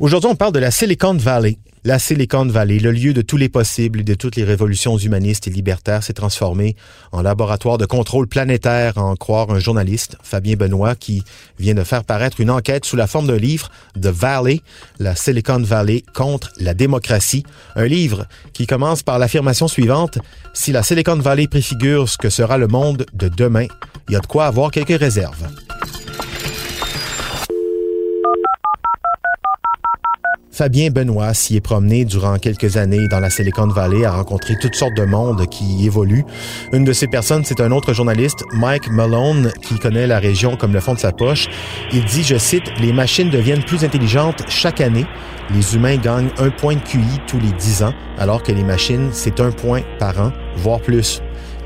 Aujourd'hui, on parle de la Silicon Valley. La Silicon Valley, le lieu de tous les possibles et de toutes les révolutions humanistes et libertaires, s'est transformé en laboratoire de contrôle planétaire, à en croire un journaliste, Fabien Benoît, qui vient de faire paraître une enquête sous la forme d'un livre, The Valley, la Silicon Valley contre la démocratie. Un livre qui commence par l'affirmation suivante, si la Silicon Valley préfigure ce que sera le monde de demain, il y a de quoi avoir quelques réserves. Fabien Benoît s'y est promené durant quelques années dans la Silicon Valley, a rencontré toutes sortes de monde qui évoluent. Une de ces personnes, c'est un autre journaliste, Mike Malone, qui connaît la région comme le fond de sa poche. Il dit, je cite, Les machines deviennent plus intelligentes chaque année. Les humains gagnent un point de QI tous les dix ans, alors que les machines, c'est un point par an, voire plus.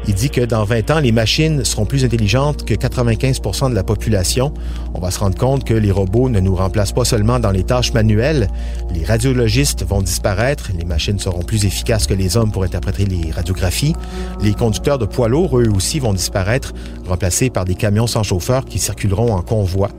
Il dit que dans 20 ans, les machines seront plus intelligentes que 95% de la population. On va se rendre compte que les robots ne nous remplacent pas seulement dans les tâches manuelles. Les radiologistes vont disparaître. Les machines seront plus efficaces que les hommes pour interpréter les radiographies. Les conducteurs de poids lourds, eux aussi, vont disparaître, remplacés par des camions sans chauffeur qui circuleront en convoi.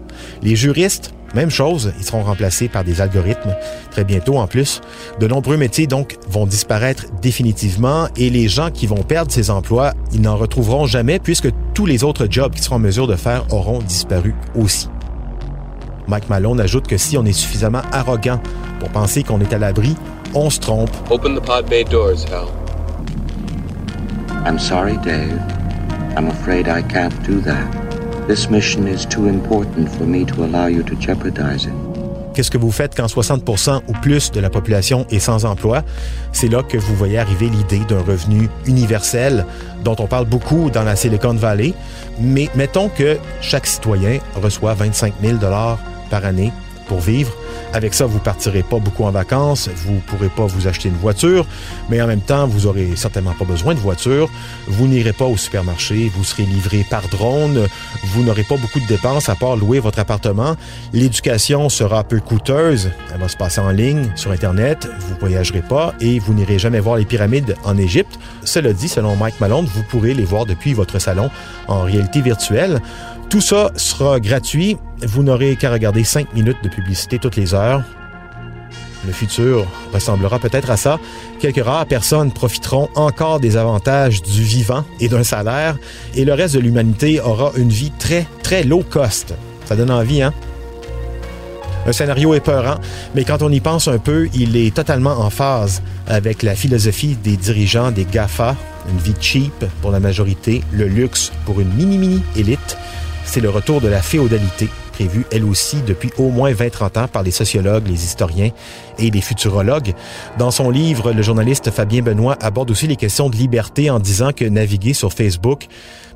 Les juristes, même chose, ils seront remplacés par des algorithmes très bientôt en plus. De nombreux métiers donc vont disparaître définitivement et les gens qui vont perdre ces emplois, ils n'en retrouveront jamais puisque tous les autres jobs qu'ils seront en mesure de faire auront disparu aussi. Mike Malone ajoute que si on est suffisamment arrogant pour penser qu'on est à l'abri, on se trompe. Open the pod bay doors, Hal. I'm sorry, Dave. I'm afraid I can't do that. This mission is too important for me to allow you to jeopardize it. Qu'est-ce que vous faites quand 60% ou plus de la population est sans emploi? C'est là que vous voyez arriver l'idée d'un revenu universel dont on parle beaucoup dans la Silicon Valley. Mais mettons que chaque citoyen reçoit 25 000 par année pour vivre. Avec ça, vous partirez pas beaucoup en vacances, vous pourrez pas vous acheter une voiture, mais en même temps, vous aurez certainement pas besoin de voiture. Vous n'irez pas au supermarché, vous serez livré par drone, vous n'aurez pas beaucoup de dépenses à part louer votre appartement. L'éducation sera peu coûteuse, elle va se passer en ligne, sur Internet, vous voyagerez pas et vous n'irez jamais voir les pyramides en Égypte. Cela dit, selon Mike Malone, vous pourrez les voir depuis votre salon en réalité virtuelle. Tout ça sera gratuit. Vous n'aurez qu'à regarder 5 minutes de publicité toutes les heures. Le futur ressemblera peut-être à ça. Quelques rares personnes profiteront encore des avantages du vivant et d'un salaire, et le reste de l'humanité aura une vie très, très low cost. Ça donne envie, hein? Un scénario épeurant, mais quand on y pense un peu, il est totalement en phase avec la philosophie des dirigeants des GAFA, une vie cheap pour la majorité, le luxe pour une mini-mini élite c'est le retour de la féodalité, prévue elle aussi depuis au moins 20-30 ans par les sociologues, les historiens et les futurologues. Dans son livre, le journaliste Fabien Benoît aborde aussi les questions de liberté en disant que naviguer sur Facebook,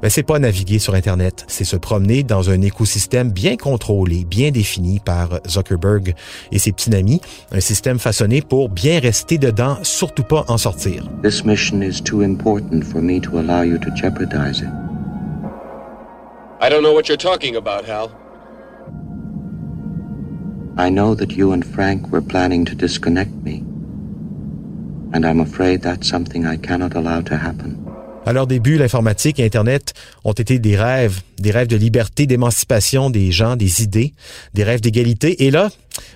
ben, c'est pas naviguer sur Internet, c'est se promener dans un écosystème bien contrôlé, bien défini par Zuckerberg et ses petits amis, un système façonné pour bien rester dedans, surtout pas en sortir. This mission is too important for me to allow you to jeopardize it. I don't know what you're talking about, Hal. I know that you and Frank were planning to disconnect me. And I'm afraid that's something I cannot allow to happen. À leur début, l'informatique et Internet ont été des rêves, des rêves de liberté, d'émancipation des gens, des idées, des rêves d'égalité. Et là,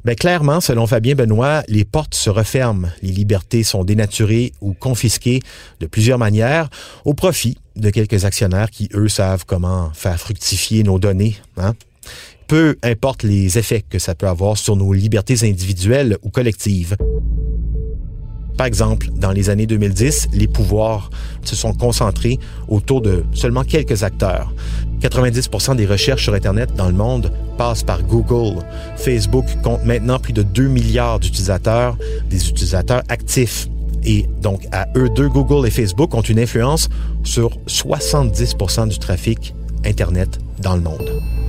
ben clairement, selon Fabien Benoît, les portes se referment. Les libertés sont dénaturées ou confisquées de plusieurs manières au profit de quelques actionnaires qui, eux, savent comment faire fructifier nos données. Hein? Peu importe les effets que ça peut avoir sur nos libertés individuelles ou collectives. Par exemple, dans les années 2010, les pouvoirs se sont concentrés autour de seulement quelques acteurs. 90% des recherches sur Internet dans le monde passent par Google. Facebook compte maintenant plus de 2 milliards d'utilisateurs, des utilisateurs actifs. Et donc, à eux deux, Google et Facebook ont une influence sur 70% du trafic Internet dans le monde.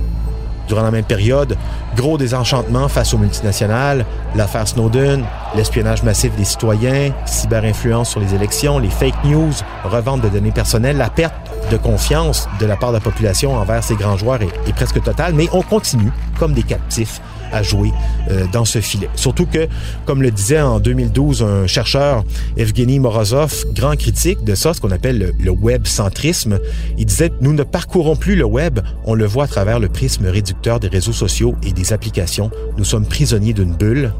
Durant la même période, gros désenchantement face aux multinationales, l'affaire Snowden, l'espionnage massif des citoyens, cyberinfluence sur les élections, les fake news, revente de données personnelles, la perte de confiance de la part de la population envers ces grands joueurs est, est presque totale, mais on continue comme des captifs à jouer euh, dans ce filet. Surtout que, comme le disait en 2012 un chercheur, Evgeny Morozov, grand critique de ça, ce qu'on appelle le, le web-centrisme, il disait « Nous ne parcourons plus le web, on le voit à travers le prisme réducteur des réseaux sociaux et des applications. Nous sommes prisonniers d'une bulle. »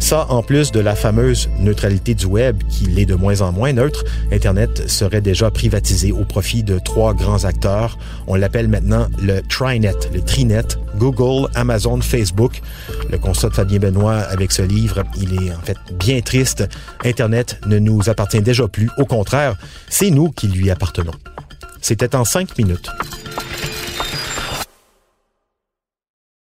Ça, en plus de la fameuse neutralité du web, qui l'est de moins en moins neutre, Internet serait déjà privatisé au profit de trois grands acteurs. On l'appelle maintenant le Trinet, le Trinet, Google, Amazon, Facebook. Le constat de Fabien Benoît avec ce livre, il est en fait bien triste. Internet ne nous appartient déjà plus. Au contraire, c'est nous qui lui appartenons. C'était en cinq minutes.